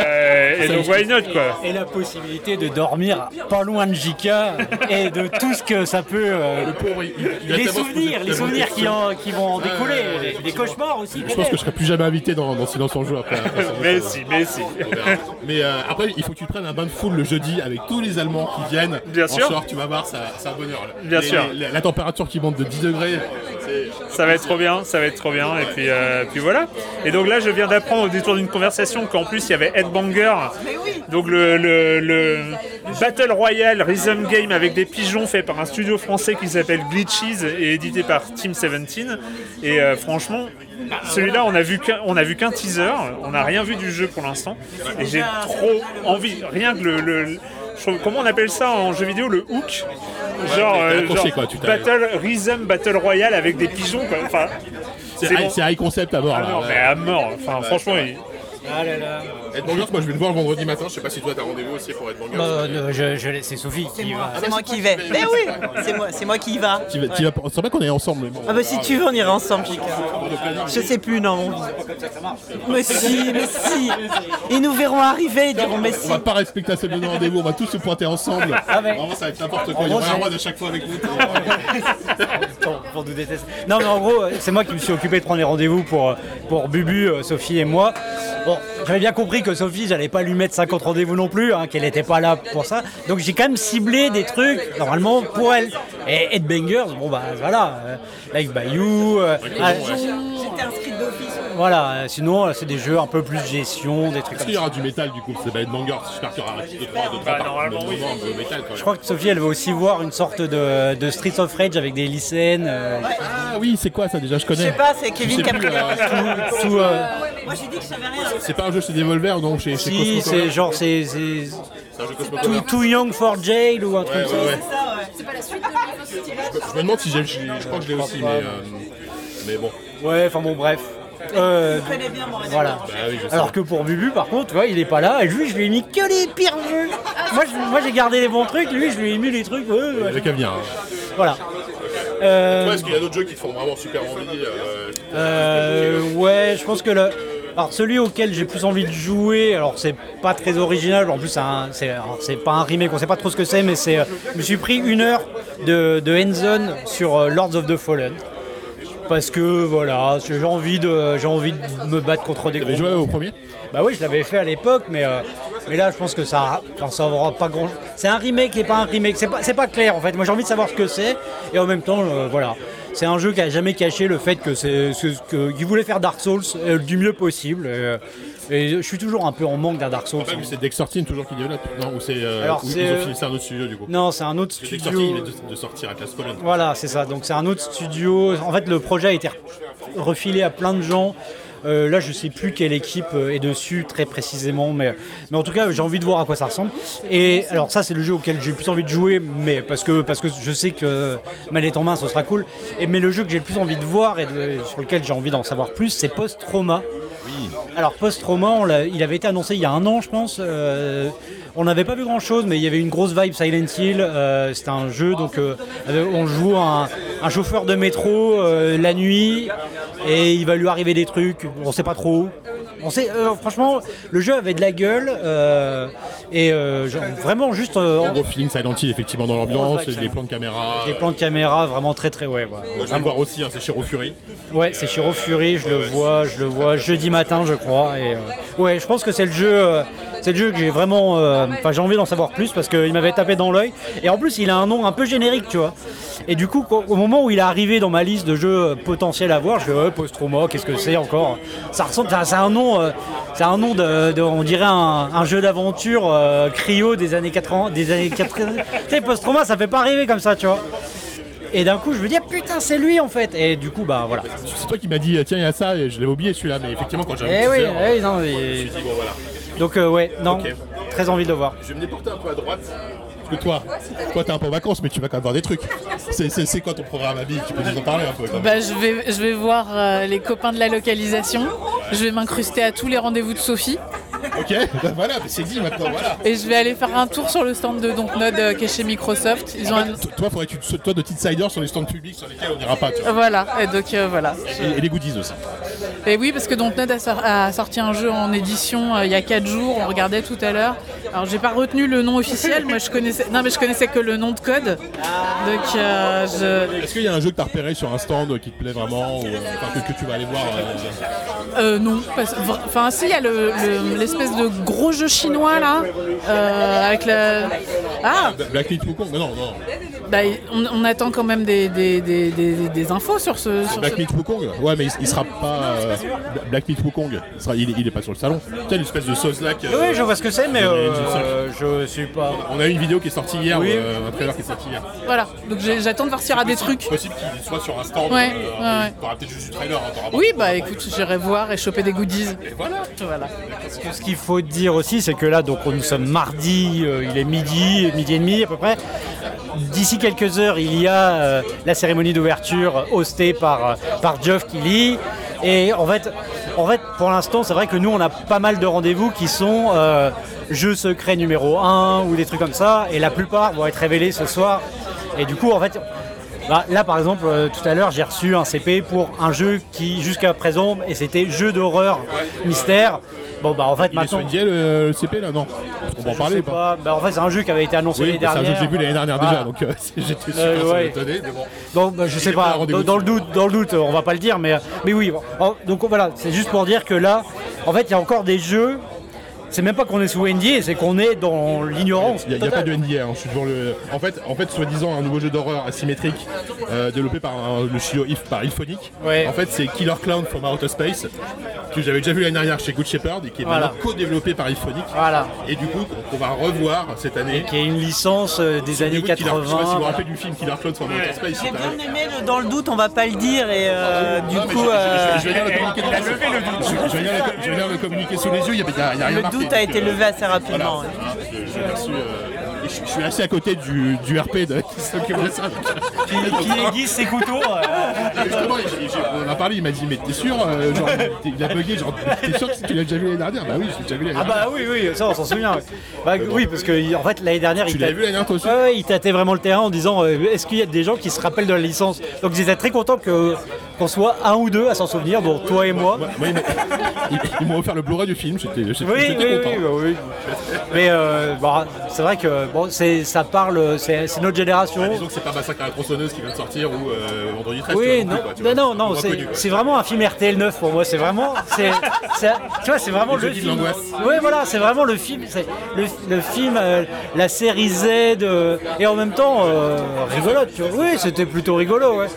Speaker 5: et donc why not quoi?
Speaker 2: Et la possibilité de dormir pas loin de JK et de tout ce que ça peut. euh,
Speaker 1: Le pauvre, il- il a
Speaker 2: les souvenirs, les souvenirs qui, en- qui vont en découler, les, les cauchemars aussi.
Speaker 1: Je pense que je serai plus jamais invité dans, dans Silence en jeu après.
Speaker 5: Mais si, mais si.
Speaker 1: Mais euh, après, il faut que tu te prennes un bain de foule le jeudi avec tous les Allemands qui viennent.
Speaker 5: Bien
Speaker 1: en
Speaker 5: sûr.
Speaker 1: short, tu vas voir, ça- c'est un bonheur. là.
Speaker 5: Bien
Speaker 1: Les-
Speaker 5: sûr.
Speaker 1: les- la température qui monte de 10 degrés.
Speaker 5: Ça va être trop bien, ça va être trop bien. Et puis, euh, puis voilà. Et donc là, je viens d'apprendre au détour d'une conversation qu'en plus, il y avait Headbanger. Donc le, le- le Battle Royale Rhythm Game avec des pigeons fait par un studio français qui s'appelle Glitches et édité par Team 17. Et euh, franchement, celui-là, on a vu qu'un teaser. On n'a rien vu du jeu pour l'instant. Et j'ai trop envie. Rien que le- je comment on appelle ça en jeu vidéo Le hook Genre,
Speaker 1: t'es
Speaker 5: euh, genre
Speaker 1: quoi, tu
Speaker 5: Battle Rhythm Battle Royale avec des pigeons quoi. Enfin,
Speaker 1: C'est high,
Speaker 5: bon.
Speaker 1: high concept à mort
Speaker 5: ah
Speaker 1: là.
Speaker 5: non,
Speaker 1: ouais.
Speaker 5: mais à mort. Enfin, franchement, il-
Speaker 2: Ah là là.
Speaker 1: Moi je vais le voir le vendredi matin. Je sais pas si toi t'as rendez-vous aussi pour.
Speaker 2: Bah, euh, je, je- c'est Sophie qui va.
Speaker 3: C'est moi qui y vais. Mais oui, c'est moi, c'est moi qui y va.
Speaker 1: Tu vas, tu vas, c'est vrai qu'on est ensemble. mais bon.
Speaker 3: Ah bah si tu veux, on ira ensemble, Chica. Je sais plus, non. on- Mais si, mais si. Ils nous verront arriver, ils diront mais
Speaker 1: On
Speaker 3: si.
Speaker 1: va pas respecter assez de rendez-vous, on va tous se pointer ensemble.
Speaker 2: Ah.
Speaker 1: Vraiment, ça va être n'importe quoi. Il y aura un roi de chaque fois avec nous. *laughs* *laughs*
Speaker 2: pour, pour nous détester. Non, mais en gros, euh, c'est moi qui me suis occupé de prendre les rendez-vous pour, euh, pour Bubu, euh, Sophie et moi. Bon, j'avais bien compris que Sophie, j'allais pas lui mettre 50 rendez-vous non plus, hein, qu'elle était pas là pour ça. Donc j'ai quand même ciblé des trucs, normalement, pour elle. Et Headbangers, bon bah voilà, euh, Live by You, euh, ah,
Speaker 3: J'étais inscrite d'office.
Speaker 2: Voilà, sinon euh, c'est des jeux un peu plus gestion, des trucs
Speaker 1: Est-ce
Speaker 2: comme
Speaker 1: qu'il y
Speaker 2: ça.
Speaker 1: aura du métal du coup C'est pas Headbangers. J'espère qu'il y aura un petit 3 de 3
Speaker 5: Bah,
Speaker 1: par
Speaker 5: normalement, oui.
Speaker 1: moment, un peu métal quand
Speaker 2: Je crois que Sophie, elle veut aussi voir une sorte de, de Streets of Rage avec des lycéennes. euh,
Speaker 1: Ah oui, c'est quoi ça déjà Je
Speaker 3: Je
Speaker 1: connais.
Speaker 3: sais pas, c'est
Speaker 1: Je
Speaker 3: Kevin
Speaker 1: sais
Speaker 3: qui a
Speaker 1: plus,
Speaker 3: pris la
Speaker 1: euh, *laughs*
Speaker 2: euh,
Speaker 3: Moi j'ai dit que je savais rien.
Speaker 1: C'est pas un jeu chez Devolver donc chez, chez
Speaker 2: si,
Speaker 1: Cosmo
Speaker 2: c'est genre, c'est c'est
Speaker 1: C'est un jeu Cosmo
Speaker 2: too,
Speaker 1: Color.
Speaker 2: Too Young for Jail ou un truc
Speaker 1: Ouais,
Speaker 2: ça.
Speaker 1: ouais, ouais.
Speaker 3: Ça, ouais.
Speaker 6: C'est pas la suite de City
Speaker 1: Je me demande si j'ai. Je je crois que je l'ai aussi, mais. euh, Mais bon.
Speaker 2: Ouais, enfin bon, bref. Euh,
Speaker 3: Je connais bien mon
Speaker 2: voilà.
Speaker 1: Bah.
Speaker 2: Alors que pour Bubu, par contre, tu vois, il est pas là. Et lui, je lui ai mis que les pires jeux. Moi, je- moi, j'ai gardé les bons trucs. Lui, je lui ai mis les trucs.
Speaker 1: Il y
Speaker 2: ouais,
Speaker 1: hein.
Speaker 2: voilà. Euh,
Speaker 1: Est-ce qu'il y a d'autres jeux qui te font vraiment super envie euh,
Speaker 2: Euh, ouais, je pense que le. Alors celui auquel j'ai plus envie de jouer, alors c'est pas très original, en plus c'est pas un remake, on sait pas trop ce que c'est, mais c'est. euh, Je me suis pris une heure de, de hands-on sur euh, Lords of the Fallen. Parce que voilà, j'ai envie de j'ai envie de me battre contre des gros
Speaker 1: joué au premier?
Speaker 2: Bah oui, je l'avais fait à l'époque, mais, euh, mais là, je pense que ça, enfin, ça aura pas grand. C'est un remake et pas un remake. C'est pas, c'est pas clair en fait. Moi, j'ai envie de savoir ce que c'est, et en même temps, euh, voilà. C'est un jeu qui a jamais caché le fait que c'est, ce que, qu'il voulait faire Dark Souls euh, du mieux possible. euh, et je suis toujours un peu en manque d'un Dark Souls.
Speaker 1: C'est Dexter Team toujours qui développe Non, ou c'est. euh,
Speaker 2: Alors, c'est,
Speaker 1: un autre studio du coup.
Speaker 2: Non, c'est un autre studio.
Speaker 1: Team, il de, de sortir à Class.
Speaker 2: Voilà, c'est ça. Donc c'est un autre studio. En fait, le projet a été refilé à plein de gens. Euh, là, je sais plus quelle équipe euh, est dessus très précisément, mais, mais en tout cas, j'ai envie de voir à quoi ça ressemble. Et alors, ça, c'est le jeu auquel j'ai le plus envie de jouer, mais parce que, parce que je sais que manette en main, ce sera cool. Et, mais le jeu que j'ai le plus envie de voir et sur lequel j'ai envie d'en savoir plus, c'est Post Trauma. Alors l'a- il avait été annoncé il y a un an, je pense. Euh, on n'avait pas vu grand-chose, mais il y avait une grosse vibe Silent Hill. Euh, C'était un jeu, donc euh, on joue un, chauffeur de métro euh, la nuit, et il va lui arriver des trucs. On sait pas trop. On sait, euh, franchement, le jeu avait de la gueule, euh, et euh, genre, vraiment juste euh,
Speaker 1: Un gros feeling Silent Hill effectivement dans l'ambiance, des plans de caméra.
Speaker 2: des plans de caméra vraiment très très ouais. voilà.
Speaker 1: Moi, je vais le voir aussi, hein, c'est chez Fury.
Speaker 2: Ouais, c'est Shiro Fury, je le vois, je le vois jeudi matin, je crois. Et euh, ouais, je pense que c'est le jeu, euh, c'est le jeu que j'ai vraiment. euh, Enfin, j'ai envie d'en savoir plus parce qu'il m'avait tapé dans l'œil. Et en plus, il a un nom un peu générique, tu vois. Et du coup, au moment où il est arrivé dans ma liste de jeux euh, potentiels à voir, je fais ouais, post-trauma, qu'est-ce que c'est encore? Ça ressemble, ça- c'est un nom, euh, c'est un nom de, de- on dirait un, un jeu d'aventure euh, cryo des années 80, des années 80. *laughs* tu sais, post-trauma, ça fait pas rêver comme ça, tu vois. Et d'un coup, je me dis, ah, putain, c'est lui en fait. Et du coup, bah voilà.
Speaker 1: C'est toi qui m'as dit, tiens, il y a ça, et je l'avais oublié celui-là, mais effectivement, quand j'ai
Speaker 2: Eh
Speaker 1: vu
Speaker 2: oui, eh oui, non, mais-
Speaker 1: je me suis dit, bon voilà.
Speaker 2: Donc euh, ouais, non,
Speaker 1: Ok.
Speaker 2: très envie de le voir.
Speaker 1: Je vais me déporter un peu à droite. Parce que toi, toi t'es un peu en vacances, mais tu vas quand même voir des trucs. C'est- C'est c'est quoi ton programme à vie? Tu peux nous en parler un peu quand même
Speaker 4: Bah, je, vais, je vais voir euh, les copains de la localisation. Je vais m'incruster à tous les rendez-vous de Sophie.
Speaker 1: Ok, *laughs* bah voilà, mais c'est dit maintenant, voilà.
Speaker 4: Et je vais aller faire un tour sur le stand de Dontnod euh, qui est chez Microsoft. Ils ont un-
Speaker 1: Toi, toi, faudrait que tu te sautes toi de insider sur les stands publics sur lesquels on n'ira pas. Tu vois.
Speaker 4: Voilà, et donc euh, voilà.
Speaker 1: Et, et les goodies aussi.
Speaker 4: Et oui, parce que Dontnod a, sor- a sorti un jeu en édition euh, il y a 4 jours, on regardait tout à l'heure. Alors j'ai pas retenu le nom officiel, moi je connaissais non mais je connaissais que le nom de code. Donc euh, je
Speaker 1: Est-ce qu'il y a un jeu que t'as repéré sur un stand qui te plaît vraiment ou, euh, enfin, que, que tu vas aller voir euh,
Speaker 4: non, parce- enfin si il y a le- le- l'espèce de gros jeu chinois là avec la Ah,
Speaker 1: Black Myth Wukong Non, non, non.
Speaker 4: bah, on, on attend quand même des, des, des, des- des infos sur ce sur
Speaker 1: Black
Speaker 4: ce-
Speaker 1: Myth Wukong Ouais, mais il, il sera pas. Euh, Black Myth Wukong, il, il, est, pas sur le salon. Tu sais, l'espèce de sauce là.
Speaker 2: Oui, je vois ce que c'est, mais euh, je suis pas.
Speaker 1: On a eu une vidéo qui est sortie hier,
Speaker 2: Oui.
Speaker 1: euh, un trailer qui est sorti hier.
Speaker 4: Voilà, donc j'attends de voir s'il y aura des trucs.
Speaker 1: possible qu'il soit sur un stand.
Speaker 4: Ouais,
Speaker 1: euh,
Speaker 4: ouais,
Speaker 1: peut-être juste du trailer. Hein,
Speaker 4: Oui, bah écoute, j'irai voir et choper des goodies.
Speaker 1: Et voilà.
Speaker 4: Voilà.
Speaker 2: Ce qu'il faut dire aussi, c'est que là, donc nous sommes mardi, euh, il est midi, midi et demi à peu près. D'ici quelques heures, il y a euh, la cérémonie d'ouverture hostée par, euh, par Geoff Keighley. Et en fait, en fait pour l'instant, c'est vrai que nous, on a pas mal de rendez-vous qui sont euh, jeux secrets numéro 1 ou des trucs comme ça. Et la plupart vont être révélés ce soir. Et du coup, en fait, bah, là, par exemple, euh, tout à l'heure, j'ai reçu un CP pour un jeu qui, jusqu'à présent, et c'était jeu d'horreur mystère. Bon, bah, en fait,
Speaker 1: Il est sur
Speaker 2: maintenant.
Speaker 1: NDL le, le CP là Non. On va en
Speaker 2: je
Speaker 1: parler
Speaker 2: sais
Speaker 1: ou pas
Speaker 2: pas. Bah, en fait, c'est un jeu qui avait été annoncé
Speaker 1: Oui,
Speaker 2: l'année
Speaker 1: c'est un jeu que j'ai vu l'année dernière
Speaker 2: Voilà.
Speaker 1: déjà, donc euh, *laughs* j'étais super
Speaker 2: Euh, ouais.
Speaker 1: étonné. Mais bon.
Speaker 2: Donc, bah, je sais
Speaker 1: est pas
Speaker 2: pas,
Speaker 1: un rendez-vous
Speaker 2: dans, dans le doute, dans le doute, on va pas le dire, mais, mais oui. bon. Donc voilà, c'est juste pour dire que là, en fait, il y a encore des jeux. C'est même pas qu'on est sous NDA, c'est qu'on est dans l'ignorance.
Speaker 1: Il n'y a,
Speaker 2: totale.
Speaker 1: pas de NDA, hein, je suis devant le. En fait, en fait soi-disant, un nouveau jeu d'horreur asymétrique euh, développé par un- le studio If par Ilphonic.
Speaker 2: Ouais.
Speaker 1: En fait, c'est Killer Clown from Outer Space, que j'avais déjà vu l'année dernière chez Good Shepherd et qui est
Speaker 2: Voilà.
Speaker 1: maintenant co-développé par Ilphonic.
Speaker 2: Voilà.
Speaker 1: Et du coup, qu'on va revoir cette année.
Speaker 2: Qui est une licence euh, des années
Speaker 1: Souvenez-vous de Killer-
Speaker 2: 80.
Speaker 1: Je sais pas si vous vous rappelez du film Killer Clown from Outer Space.
Speaker 3: J'ai bien aimé le dans le doute, on va pas le dire et euh, du
Speaker 1: Non, mais
Speaker 3: coup
Speaker 1: je- vais venir le communiquer *laughs* sous les yeux, il n'y a, y a- y a rien
Speaker 3: le
Speaker 1: marqué,
Speaker 3: doute a été
Speaker 1: euh,
Speaker 3: levé assez
Speaker 1: Voilà,
Speaker 3: rapidement. ouais.
Speaker 1: Je- j'ai reçu, euh, je, je suis assez à côté du, du RP de, *laughs* qui s'occupe de ça. donc,
Speaker 2: Qui aiguise ses couteaux. Euh,
Speaker 1: Justement, on en a parlé, il m'a dit Mais t'es sûr euh, genre, t'es- Il a bugué, genre, t'es sûr que tu l'as déjà vu l'année dernière? Bah oui, je l'ai déjà vu l'année
Speaker 2: Ah
Speaker 1: dernière.
Speaker 2: bah oui, oui, ça on s'en souvient. ouais. Bah, oui, parce que en fait l'année dernière,
Speaker 1: Tu
Speaker 2: il t'a-
Speaker 1: vu l'année dernière toi aussi?
Speaker 2: Ouais, ouais, il tâtait vraiment le terrain en disant euh, est-ce qu'il y a des gens qui se rappellent de la licence? Donc ils étaient très contents que qu'on soit un ou deux à s'en souvenir, dont toi et moi.
Speaker 1: Ils m'ont- ils- ils m'ont offert le Blu-ray du film, j'étais j'étais-
Speaker 2: Oui, oui,
Speaker 1: j'étais
Speaker 2: oui,
Speaker 1: content.
Speaker 2: bah oui. Mais euh, bon, c'est vrai que bon, c'est, ça parle, c'est, c'est notre génération.
Speaker 1: Bah, disons que c'est pas Massacre à la tronçonneuse qui vient de sortir ou euh, Vendredi 13.
Speaker 2: Oui, non,
Speaker 1: quoi,
Speaker 2: non, non, non, c'est, vraiment un film RTL 9 pour moi. C'est vraiment, c'est, tu vois, c'est vraiment
Speaker 1: Le
Speaker 2: film. Oui, voilà, c'est vraiment le film, c'est le, le film, euh, la série Z, euh, et en même temps euh, rigolote. Tu vois. Oui, c'était plutôt rigolo, ouais.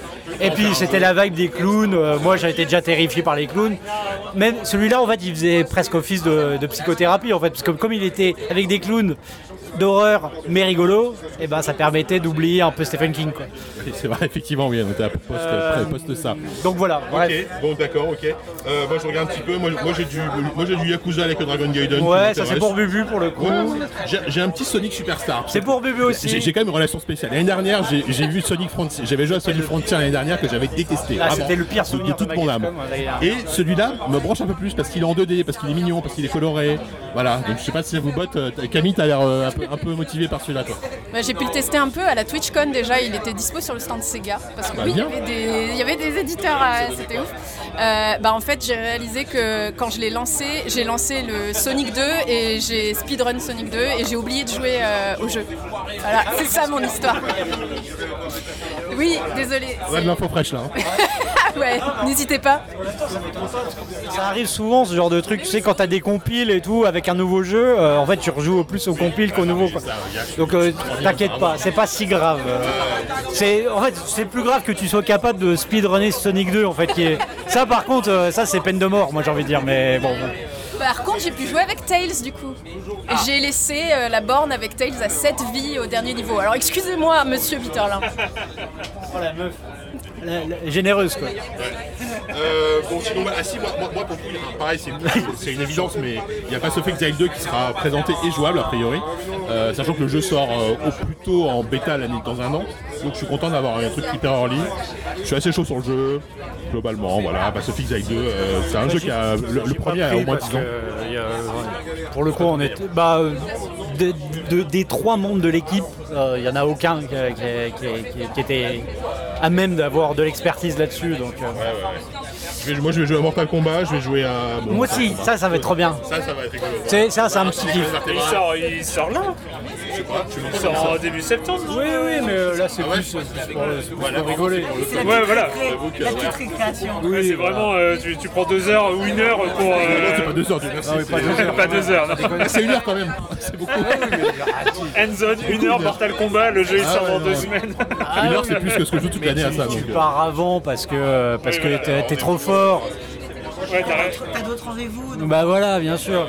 Speaker 2: Et puis c'était la vibe des clowns. euh, moi, j'étais déjà terrifié par les clowns. Même celui-là, en fait, il faisait presque office de, de psychothérapie, en fait, parce que comme il était avec des clowns d'horreur mais rigolo, et ben ça permettait d'oublier un peu Stephen King, quoi.
Speaker 1: Oui, C'est vrai, effectivement, oui, on était à poste,
Speaker 2: Euh,
Speaker 1: poste ça.
Speaker 2: Donc voilà. bref.
Speaker 1: Ok, bon d'accord, ok. Euh, moi je regarde un petit peu, moi, moi j'ai du, moi, j'ai du Yakuza avec le Dragon Gaiden.
Speaker 2: Ouais, ça c'est pour Bubu pour le coup.
Speaker 1: Ouais, j'ai, j'ai un petit Sonic Superstar.
Speaker 2: C'est pour Bubu aussi.
Speaker 1: J'ai, j'ai quand même une relation spéciale. L'année dernière, j'ai, j'ai vu Sonic Frontier. J'avais joué à Sonic Frontier l'année dernière que j'avais détesté.
Speaker 2: Ah, c'était le pire
Speaker 1: de-
Speaker 2: souvenir
Speaker 1: de toute mon âme.
Speaker 2: Dernière.
Speaker 1: Et celui-là me branche un peu plus parce qu'il est en 2D, parce qu'il est mignon, parce qu'il est coloré. Voilà. Donc je sais pas si ça vous botte. euh, Camille, t'as l'air euh, un, peu, un peu motivé par celui-là, toi.
Speaker 6: Bah, j'ai pu le tester un peu à la TwitchCon déjà, il était dispo sur le stand Sega. Parce que
Speaker 1: Bah,
Speaker 6: oui, il y, avait des, il y avait des éditeurs, euh, c'était ouf. Euh, bah, en fait, j'ai réalisé que quand je l'ai lancé, j'ai lancé le Sonic 2 et j'ai speedrun Sonic 2 et j'ai oublié de jouer euh, au jeu. Voilà, c'est ça mon histoire. Oui, désolé.
Speaker 1: On a de l'info fraîche là. hein. *laughs*
Speaker 6: ouais, n'hésitez pas.
Speaker 2: Ça arrive souvent ce genre de truc, tu sais, quand t'as des compiles et tout avec un nouveau jeu, euh, en fait tu rejoues plus au compile qu'au nouveau. quoi. Donc euh, t'inquiète pas, c'est pas si grave. Euh, C'est en fait c'est plus grave que tu sois capable de speedrunner Sonic 2 en fait. Qui est... Ça par contre, euh, ça c'est peine de mort, moi j'ai envie de dire, mais bon. bon.
Speaker 6: Par contre, j'ai pu jouer avec Tails du coup. J'ai laissé euh, la borne avec Tails à 7 vies au dernier niveau. Alors excusez-moi, monsieur Peterlin.
Speaker 2: Oh la meuf, La- la- généreuse quoi.
Speaker 1: Euh, bon, sinon, bah, ah, si, moi, moi, moi, pour hein, pareil, c'est c'est une évidence, mais il n'y a pas Sophie Exile 2 qui sera présenté et jouable a priori. Euh, sachant que le jeu sort euh, au plus tôt en bêta l'année dans un an. Donc je suis content d'avoir un truc hyper early. Je suis assez chaud sur le jeu, globalement. Voilà, bah, Sophie Exile 2, euh, c'est un jeu qui a. Le, le premier a au moins 10 ans.
Speaker 2: Euh, a, pour le coup, on est. Bah, euh, de- de- des trois membres de l'équipe, euh, il n'y en a aucun qui, était à même d'avoir de l'expertise là-dessus. Euh,
Speaker 1: Je vais- moi, je vais jouer à Mortal Kombat, je vais jouer à. bon,
Speaker 2: Moi aussi, ça, ça va être trop bien.
Speaker 1: Ça, ça va être rigolo.
Speaker 2: C'est- Ça, c'est un petit kiff.
Speaker 5: Il sort, il sort là
Speaker 1: Je sais pas, tu
Speaker 5: Il sort en début septembre
Speaker 2: Oui, oui, mais euh, là, c'est
Speaker 1: Ah ouais,
Speaker 2: plus, c'est pour, c'est pour rigoler.
Speaker 5: Ouais, voilà.
Speaker 3: La petite récréation.
Speaker 5: Ouais, c'est vraiment, euh, tu, tu prends deux heures ou une heure pour... euh,
Speaker 1: C'est pas deux heures, merci.
Speaker 2: Ah oui, pas
Speaker 1: c'est-
Speaker 2: deux *laughs* heures.
Speaker 5: pas deux heures. non.
Speaker 1: Ah, C'est une heure quand même, c'est beaucoup.
Speaker 5: Endzone, une heure, Mortal Kombat, le jeu il
Speaker 1: Ah
Speaker 5: sort dans deux semaines.
Speaker 1: Une heure, c'est plus que ce que je joue toute l'année à ça.
Speaker 2: Tu
Speaker 1: euh.
Speaker 2: pars avant parce que, parce que t'es trop fort.
Speaker 5: Ouais, t'as
Speaker 3: d'autres rendez-vous donc
Speaker 2: Bah voilà, bien sûr.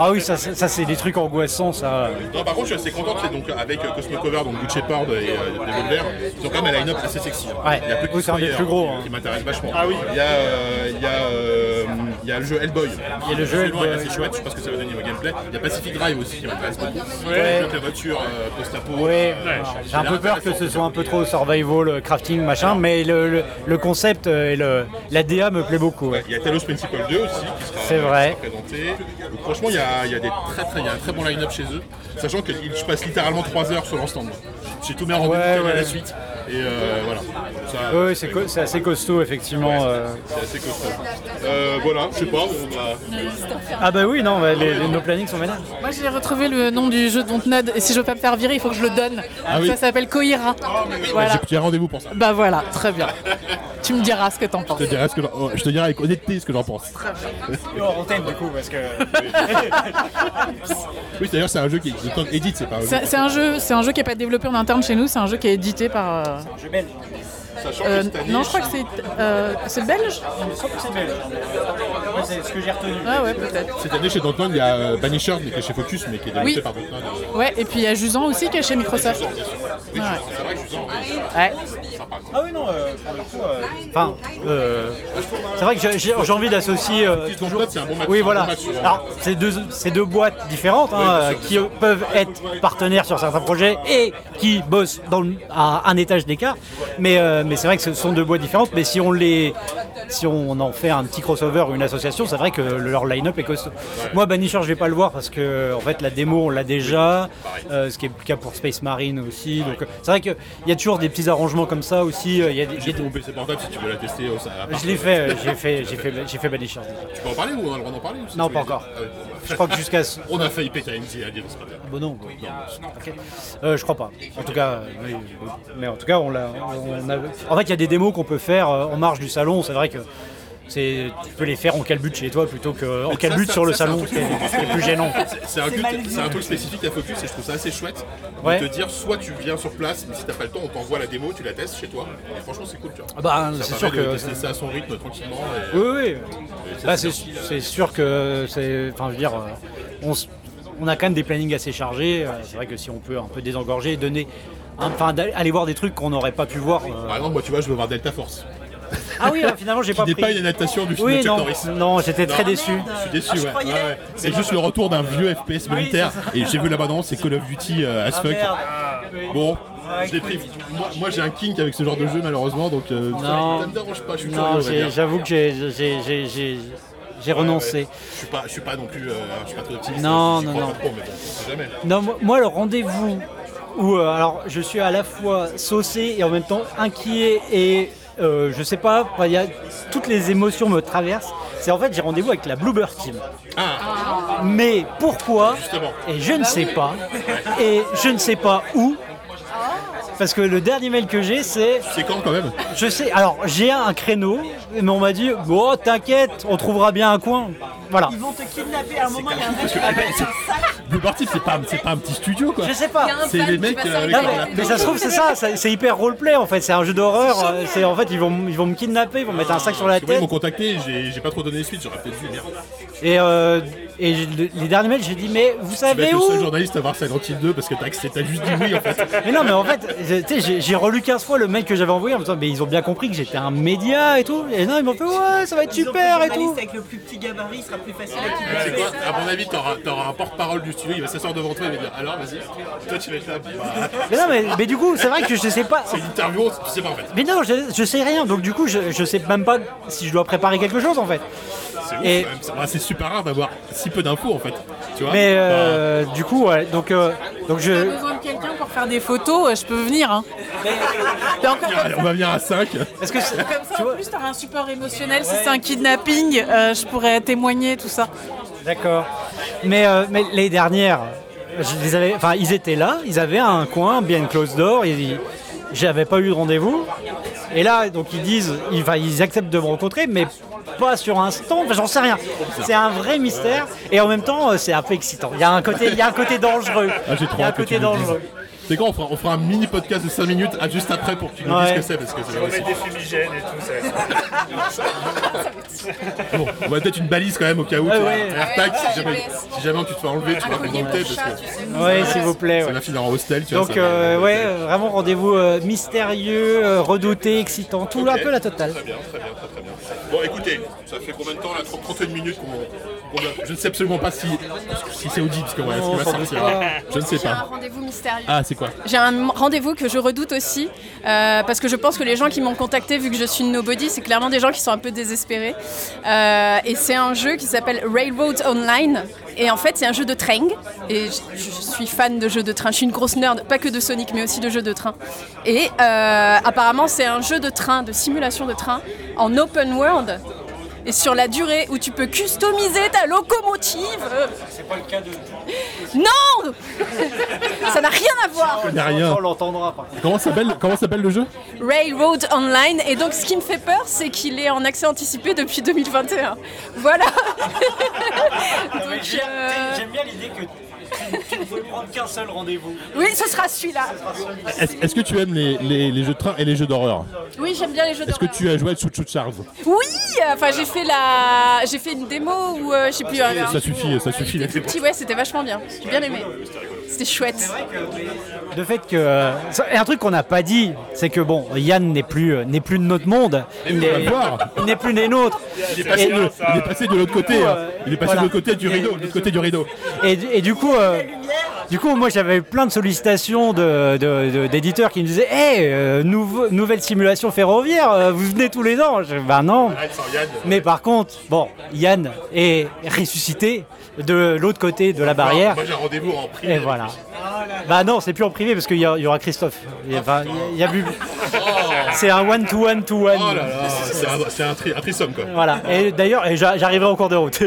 Speaker 2: Ah oui, ça, c'est- ça c'est des trucs angoissants, ça.
Speaker 1: Non, par contre, je suis assez content que donc avec euh, Cosmo Cover, donc Good Shepard et euh, Devolver, ils ont quand même un line-up assez sexy. hein.
Speaker 2: Ouais.
Speaker 1: Il y a de
Speaker 2: Oui, c'est un des plus gros,
Speaker 1: qui-
Speaker 2: hein.
Speaker 1: Qui m'intéresse vachement.
Speaker 5: Ah oui.
Speaker 1: Il y a, euh, il y a, euh, il y a le jeu Hellboy.
Speaker 2: Il y a le jeu Hellboy.
Speaker 1: assez chouette, je sais pas ce que ça va donner au gameplay. Il y a Pacific Drive aussi qui m'intéresse beaucoup.
Speaker 5: Ouais.
Speaker 1: Avec la voiture euh, post-apo.
Speaker 2: Ouais,
Speaker 1: Euh,
Speaker 2: j'ai un peu peur que ce soit un peu trop survival, euh, crafting, machin, mais le, concept et le, la DA me plaît beaucoup.
Speaker 1: Il y a Talos Principle 2 aussi qui sera,
Speaker 2: C'est vrai.
Speaker 1: présenté. Donc, franchement, il y a, il y a des très, très, il y a un très bon line-up chez eux. Sachant que je passe littéralement 3 heures sur leur stand. J'ai tous mes rendez-vous
Speaker 2: Ouais,
Speaker 1: calés à la suite. Et euh, voilà. Ça,
Speaker 2: Ouais, c'est co- c'est assez costaud, effectivement. euh.
Speaker 1: C'est assez costaud. Euh, voilà, je sais pas, on.
Speaker 2: Ah bah oui, non, bah, les, les- nos plannings sont vénères.
Speaker 4: Moi j'ai retrouvé le nom du jeu de Dontnod et si je veux pas me faire virer, il faut que je le donne.
Speaker 1: Ah oui.
Speaker 4: Ça s'appelle Koira. Voilà.
Speaker 1: J'ai- J'ai rendez-vous pour ça.
Speaker 4: Bah voilà, très bien. *laughs* tu me diras ce que t'en penses.
Speaker 1: Je te dirai, ce que oh, je te dirai avec honnêteté ce que j'en pense.
Speaker 2: hors antenne, du coup, parce que... *laughs*
Speaker 1: Oui, d'ailleurs, c'est un jeu qui est édite, c'est pas un jeu.
Speaker 4: C'est c'est un jeu, c'est un jeu qui n'est pas développé en interne chez nous, c'est un jeu qui est édité par. euh,
Speaker 1: Sachant
Speaker 4: euh,
Speaker 1: que cette année,
Speaker 4: non, je crois que c'est euh, c'est belge.
Speaker 2: C'est ce que j'ai retenu.
Speaker 4: Ah ouais, peut-être.
Speaker 1: cette année chez Dontnod, il y a euh, Banisher, mais qui est chez Focus, mais qui est développé
Speaker 4: Oui.
Speaker 1: par Dontnod.
Speaker 4: Ouais, et puis il y a Jusan aussi qui est chez Microsoft. Ouais.
Speaker 1: c'est vrai que en
Speaker 4: Ouais.
Speaker 2: Ah oui, non, euh, pour le coup, euh, Enfin, euh, c'est vrai que j'ai- j'ai j'ai envie d'associer euh,
Speaker 1: Dontnod,
Speaker 2: toujours...
Speaker 1: c'est un bon match.
Speaker 2: Oui,
Speaker 1: c'est un
Speaker 2: voilà.
Speaker 1: bon match sur-
Speaker 2: Alors, c'est deux, c'est deux boîtes différentes hein, euh, qui euh, peuvent être partenaires sur certains projets et qui bossent dans le- à un étage d'écart. Mais, euh, mais c'est vrai que ce sont deux boîtes différentes. Mais si on les, si on en fait un petit crossover ou une association, c'est vrai que leur line-up est costaud. Moi, Banisher, je vais pas le voir parce que en fait, la démo, on l'a déjà. euh, ce qui est le cas pour Space Marine aussi. Donc, euh, c'est vrai qu'il y a toujours des petits arrangements comme ça aussi. euh, Il y a des-
Speaker 1: J'ai ton PC portable si tu veux la tester. oh, ça, à part-
Speaker 2: je l'ai fait, euh, j'ai fait, j'ai fait, j'ai fait.
Speaker 1: Tu peux en parler ou on a le droit d'en parler ou c'est
Speaker 2: Non, pas encore.
Speaker 1: Ah ouais.
Speaker 2: Je crois que jusqu'à ce-
Speaker 1: On a failli péter à dire, c'est pas grave.
Speaker 2: Bon non, bon, non. Euh, je crois pas. En tout cas, euh, oui, oui. mais en tout cas, on l'a. on a- En fait, il y a des démos qu'on peut faire euh, en marge du salon. C'est vrai que c'est, tu peux les faire en calbut chez toi plutôt qu'en
Speaker 1: Mais
Speaker 2: calbut
Speaker 1: ça,
Speaker 2: sur le
Speaker 1: c'est
Speaker 2: salon,
Speaker 1: truc
Speaker 2: ce qui est, ce qui est plus gênant.
Speaker 1: C'est un, c'est truc spécifique à Focus et je trouve ça assez chouette
Speaker 2: Ouais.
Speaker 1: de te dire soit tu viens sur place, mais si t'as pas le temps, on t'envoie la démo, tu la testes chez toi. Et franchement, c'est cool, tu vois.
Speaker 2: Ah bah, c'est sûr
Speaker 1: de
Speaker 2: que.
Speaker 1: tester ça à son rythme tranquillement. Et...
Speaker 2: Oui, oui. Bah,
Speaker 1: c'est
Speaker 2: c'est, c'est sûr que c'est. Enfin, je veux dire, euh, on, a quand même des plannings assez chargés. euh, C'est vrai que si on peut un peu désengorger, donner. Enfin, d'aller- aller voir des trucs qu'on n'aurait pas pu voir. euh.
Speaker 1: Par exemple, moi, tu vois, je veux voir Delta Force.
Speaker 2: Ah oui, euh, finalement, j'ai pas
Speaker 1: n'est
Speaker 2: pris.
Speaker 1: pas une adaptation du film
Speaker 2: Oui,
Speaker 1: de Chuck
Speaker 2: non,
Speaker 1: Norris.
Speaker 2: non, j'étais très déçu.
Speaker 1: Je suis déçu,
Speaker 3: Ah, je
Speaker 1: ouais.
Speaker 3: croyais.
Speaker 1: ouais, ouais. C'est juste le retour d'un vieux FPS militaire. Et j'ai vu la bande c'est Call of Duty euh, as fuck. Bon, je l'ai pris. Moi, moi, j'ai un kink avec ce genre de jeu, malheureusement, donc euh,
Speaker 2: Non.
Speaker 1: ça me dérange pas. Je suis
Speaker 2: Non, j'ai- j'avoue que j'ai- j'ai- j'ai j'ai- j'ai
Speaker 1: Ouais,
Speaker 2: renoncé.
Speaker 1: Je suis pas, je suis pas non plus, euh, je suis pas très optimiste.
Speaker 2: Non,
Speaker 1: j'y
Speaker 2: non,
Speaker 1: crois
Speaker 2: non.
Speaker 1: pas trop, mais bon, on sait jamais.
Speaker 2: Non, moi, moi, le rendez-vous où euh, alors je suis à la fois saucé et en même temps inquiet et euh, je sais pas, y a toutes les émotions me traversent. C'est en fait j'ai rendez-vous avec la Bluebird Team.
Speaker 1: Ah,
Speaker 2: Mais pourquoi?
Speaker 1: Justement.
Speaker 2: Et je ne sais pas. Et je ne sais pas où. Parce que le dernier mail que j'ai, c'est.
Speaker 1: C'est quand quand même
Speaker 2: Je sais, alors j'ai un créneau, mais on m'a dit, bon, t'inquiète, on trouvera bien un coin. Voilà.
Speaker 3: Ils vont te kidnapper à un moment, il y a un mec
Speaker 1: Parce que
Speaker 3: qui
Speaker 1: attends, c'est- Blue Party, c'est pas, c'est pas un petit studio quoi.
Speaker 2: Je sais pas.
Speaker 6: Il y a un
Speaker 1: C'est
Speaker 6: fan
Speaker 1: les
Speaker 6: qui
Speaker 1: mecs,
Speaker 6: va
Speaker 1: euh,
Speaker 6: s'arrêter
Speaker 2: Non, mais, ça se trouve c'est ça, ça- c'est hyper roleplay en fait, c'est un jeu d'horreur, euh, c'est en fait ils vont, ils vont me kidnapper, ils vont me mettre un sac sur la
Speaker 1: Parce que moi, ils
Speaker 2: tête
Speaker 1: m'ont contacté, j'ai j'ai pas trop donné suite, j'aurais peut-être dû merde.
Speaker 2: Et, euh, et les derniers mails j'ai dit mais vous
Speaker 1: Tu vas
Speaker 2: savez
Speaker 1: être le seul
Speaker 2: où
Speaker 1: journaliste à voir Silent Hill 2 parce que t'as juste dit oui en fait. *laughs*
Speaker 2: Mais non mais en fait j'ai- tu sais, j'ai j'ai relu 15 fois le mail que j'avais envoyé en me disant mais ils ont bien compris que j'étais un média et tout et non ils m'ont fait ouais ça va être super et tout
Speaker 3: Avec le plus petit gabarit, il sera plus facile à
Speaker 1: C'est quoi À mon avis, t'auras un porte-parole du studio, il va s'asseoir devant toi et il va dire alors vas-y, toi tu vas être là. bah,
Speaker 2: Mais non mais, mais du coup c'est vrai que je sais pas
Speaker 1: C'est une interview, tu sais pas en fait.
Speaker 2: mais non je, je sais rien donc du coup je, je sais même pas si je dois préparer quelque chose en fait
Speaker 1: C'est ouf,
Speaker 2: Et-
Speaker 1: quand même. C'est- bah, C'est super rare d'avoir si peu d'infos en fait. Tu vois
Speaker 2: mais
Speaker 1: Bah,
Speaker 2: euh, du coup ouais donc, euh, donc
Speaker 4: J'ai
Speaker 2: je
Speaker 4: besoin de quelqu'un pour faire des photos, euh, je peux venir. Hein. *laughs* Encore
Speaker 1: allez, on va venir à 5.
Speaker 2: est-ce que c'est-
Speaker 4: Comme ça, en plus, t'auras un support émotionnel. Si c'est un kidnapping, euh, je pourrais témoigner, tout ça.
Speaker 2: D'accord. Mais, euh, mais les dernières, je les avais, enfin, ils étaient là, ils avaient un coin bien close door, ils, j'avais pas eu de rendez-vous. Et là, donc ils disent, ils, enfin, ils acceptent de me rencontrer, mais pas sur un stand, enfin, j'en sais rien. C'est un vrai mystère, et en même temps, euh, c'est un peu excitant. Il y a un côté, il y a un côté dangereux.
Speaker 1: Ah, j'ai trop
Speaker 2: il y a un côté dangereux.
Speaker 1: C'est quoi on fera, on fera un mini podcast de 5 minutes ah, juste après pour que tu nous dises
Speaker 2: Ouais.
Speaker 1: ce que c'est parce que c'est
Speaker 5: On
Speaker 1: pas
Speaker 5: met
Speaker 1: possible.
Speaker 5: des fumigènes et tout ça. *laughs*
Speaker 1: Bon, on va peut-être une balise quand même au cas où.
Speaker 2: Ouais,
Speaker 1: tu
Speaker 2: ouais.
Speaker 1: AirTag
Speaker 6: Ouais,
Speaker 1: si jamais, si jamais tu te fais enlever, tu
Speaker 6: Un
Speaker 1: vas
Speaker 6: chat,
Speaker 1: parce que.
Speaker 2: Oui, s'il vous plaît.
Speaker 1: ça
Speaker 2: ouais.
Speaker 1: va finir en hostel. Tu vois,
Speaker 2: Donc,
Speaker 1: va-
Speaker 2: euh, ouais, vraiment rendez-vous euh, mystérieux, euh, redouté, excitant, tout un peu la totale.
Speaker 1: Très bien, très bien, très, très bien. Bon, écoutez, ça fait combien de temps là 30 31 minutes qu'on. qu'on a- Je ne sais absolument pas si, si c'est audible ce, que- ouais, ce qui va
Speaker 2: sans doute
Speaker 1: sortir.
Speaker 2: pas.
Speaker 1: Je ne sais
Speaker 6: J'ai un
Speaker 1: pas.
Speaker 6: rendez-vous mystérieux.
Speaker 1: Ah, c'est quoi
Speaker 6: J'ai un rendez-vous que je redoute aussi, euh, parce que je pense que les gens qui m'ont contacté, vu que je suis une nobody, c'est clairement des gens qui sont un peu désespérés. Euh, et c'est un jeu qui s'appelle Railroad Online. Et en fait, c'est un jeu de train. Et je, suis fan de jeux de train. Je suis une grosse nerd, pas que de Sonic, mais aussi de jeux de train. Et euh, apparemment, c'est un jeu de train, de simulation de train, en open world. Et sur la durée où tu peux customiser ta locomotive.
Speaker 2: C'est pas le cas de.
Speaker 6: Non Ça n'a rien à voir
Speaker 1: Il n'y a rien.
Speaker 2: On l'entendra par.
Speaker 1: Comment s'appelle comment s'appelle le jeu?
Speaker 6: Railroad Online. Et donc, ce qui me fait peur, c'est qu'il est en accès anticipé depuis 2021. Voilà. *laughs* Donc, euh,
Speaker 2: J'aime bien l'idée que tu ne peux prendre qu'un seul rendez-vous.
Speaker 6: Oui, ce sera celui-là.
Speaker 1: Est-ce que tu aimes les, les- les jeux de train et les jeux d'horreur
Speaker 6: Oui, j'aime bien les jeux
Speaker 1: Est-ce que
Speaker 6: d'horreur.
Speaker 1: tu as joué à Chou Chou Charles
Speaker 6: Oui Enfin, j'ai fait la... J'ai fait une démo où, euh, je sais plus... un- un
Speaker 1: Ça suffit, ça suffit. la
Speaker 6: Petit, ouais, c'était vachement bien. J'ai bien aimé. C'était chouette.
Speaker 2: Le fait que. euh, ça- et un truc qu'on n'a pas dit, c'est que bon, Yann n'est plus, euh, n'est plus de notre monde. Il n'est-
Speaker 1: voir.
Speaker 2: il n'est plus des nôtres.
Speaker 1: Il est passé,
Speaker 2: Et-
Speaker 1: de, il est passé de l'autre côté. hein.
Speaker 2: euh,
Speaker 1: Il est passé
Speaker 2: voilà.
Speaker 1: de l'autre côté du rideau. de l'autre côté du rideau.
Speaker 2: Et du coup, euh, du coup, moi j'avais eu plein de sollicitations de, de- de- d'éditeurs qui me disaient Hey, nouveau- nouvelle simulation ferroviaire, euh, vous venez tous les ans Je, Ben non. Mais par contre, bon, Yann est ressuscité de l'autre côté de la barrière.
Speaker 1: Moi j'ai un rendez-vous en privé.
Speaker 2: Et voilà. Bah non, c'est plus en privé parce qu'il y, aura Christophe. Il y a, enfin, il y a- bu- C'est un one to one to one.
Speaker 1: Oh là là, c'est un, tri- un trisome quoi.
Speaker 2: Voilà. Et d'ailleurs, j'arriverai en cours de route. *laughs*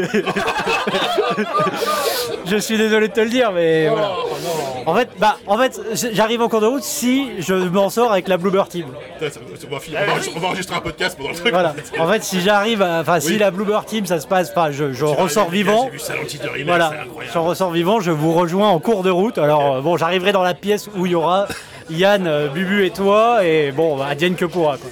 Speaker 2: je suis désolé de te le dire, mais voilà. En fait, bah, en fait, j'arrive en cours de route si je m'en sors avec la Bluebird Team.
Speaker 1: On va, finir- on va enregistrer- un podcast pendant le truc.
Speaker 2: Voilà. En fait, si j'arrive, enfin, si
Speaker 1: Oui.
Speaker 2: la Bluebird Team, ça se passe, enfin, je, ressors vivant.
Speaker 1: J'ai vu De remake,
Speaker 2: Voilà,
Speaker 1: c'est incroyable.
Speaker 2: j'en ressors vivant, je vous rejoins en cours de route. Alors euh, bon, j'arriverai dans la pièce où il y aura Yann, euh, Bubu et toi, et bon, bah, advienne que pourra. Quoi.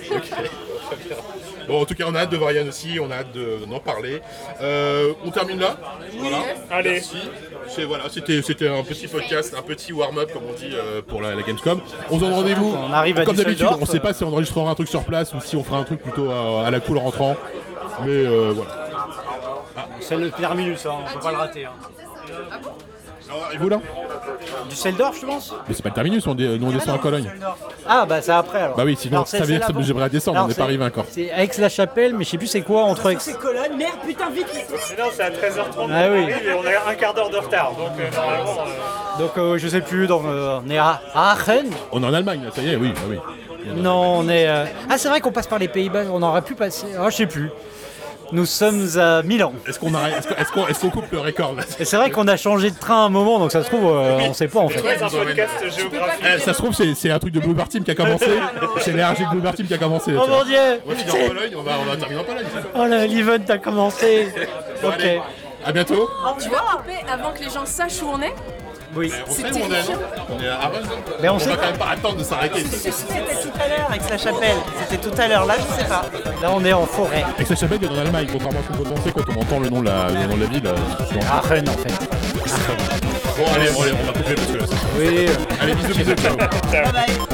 Speaker 1: Bon, en tout cas, on a hâte de voir Yann aussi, on a hâte de- d'en parler. Euh, on termine là Voilà.
Speaker 5: Allez.
Speaker 1: Voilà, c'était c'était un petit podcast, un petit warm-up, comme on dit, euh, pour la, la Gamescom. On se donne rendez-vous.
Speaker 2: On arrive à
Speaker 1: Comme d'habitude, on sait pas si on enregistrera un truc sur place ou si on fera un truc plutôt à, à la cool rentrant. Mais euh, voilà.
Speaker 2: C'est le terminus, hein, on peut pas le rater.
Speaker 1: Et vous là
Speaker 2: Du Seldorf, je pense
Speaker 1: Mais c'est pas le terminus, on, dé- nous on descend à Cologne.
Speaker 2: Ah, bah c'est après alors.
Speaker 1: Bah oui, sinon
Speaker 2: Alors,
Speaker 1: ça
Speaker 2: c'est-
Speaker 1: veut dire
Speaker 2: c'est
Speaker 1: que
Speaker 2: là-bas.
Speaker 1: j'aimerais descendre,
Speaker 2: Alors,
Speaker 1: on n'est
Speaker 2: c'est-
Speaker 1: pas arrivé encore.
Speaker 2: C'est Aix-la-Chapelle, mais je sais plus c'est quoi entre Aix.
Speaker 3: C'est colonne, merde, putain, vite, vite.
Speaker 5: Mais non, c'est à 13h30
Speaker 2: Ah oui.
Speaker 5: et on a un quart d'heure de retard. Donc euh, normalement, euh,
Speaker 2: Donc euh, je sais plus, donc, euh, on est à Aachen
Speaker 1: On est en Allemagne, là, ça y est, oui, bah oui.
Speaker 2: Non, on est. euh, Ah, c'est vrai qu'on passe par les Pays-Bas, on aurait pu passer. Ah, je sais plus. Nous sommes à Milan.
Speaker 1: Est-ce qu'on arrête- est-ce qu'on- est-ce qu'on est-ce qu'on coupe le record là
Speaker 2: Et c'est vrai qu'on a changé de train à un moment, donc ça se trouve, euh, on sait pas en fait.
Speaker 5: C'est un podcast géographique.
Speaker 1: Eh, Ça se trouve, c'est c'est un truc de Bloober Team qui a commencé. C'est l'énergie de Bloober Team qui a commencé.
Speaker 2: Oh mon dieu
Speaker 1: On va finir en Pologne, on va, on va terminer en Pologne.
Speaker 2: Oh là, l'event a commencé Ok.
Speaker 1: À bientôt.
Speaker 6: Tu vas couper avant que les gens sachent où on est
Speaker 2: Oui.
Speaker 1: On sait
Speaker 6: C'est
Speaker 1: où on est,
Speaker 6: terrifiant.
Speaker 1: non On est à Arras.
Speaker 2: Mais on
Speaker 1: On
Speaker 2: sait
Speaker 1: va
Speaker 2: pas.
Speaker 1: quand même pas attendre de s'arrêter.
Speaker 3: C'était tout à l'heure, Aix-la-Chapelle. C'était tout à l'heure, là, je sais pas.
Speaker 2: Là, on est en forêt.
Speaker 1: Et que chapelle est en Allemagne, contrairement à ce qu'on peut penser quand on entend le nom de la, le nom de la ville. euh, c'est en-
Speaker 2: Aachen en fait.
Speaker 1: Bon, allez, bon, allez, on va couper parce que là, c'est-
Speaker 2: Oui.
Speaker 1: Allez, bisous, bisous, ciao.
Speaker 5: Ciao.
Speaker 7: Yeah,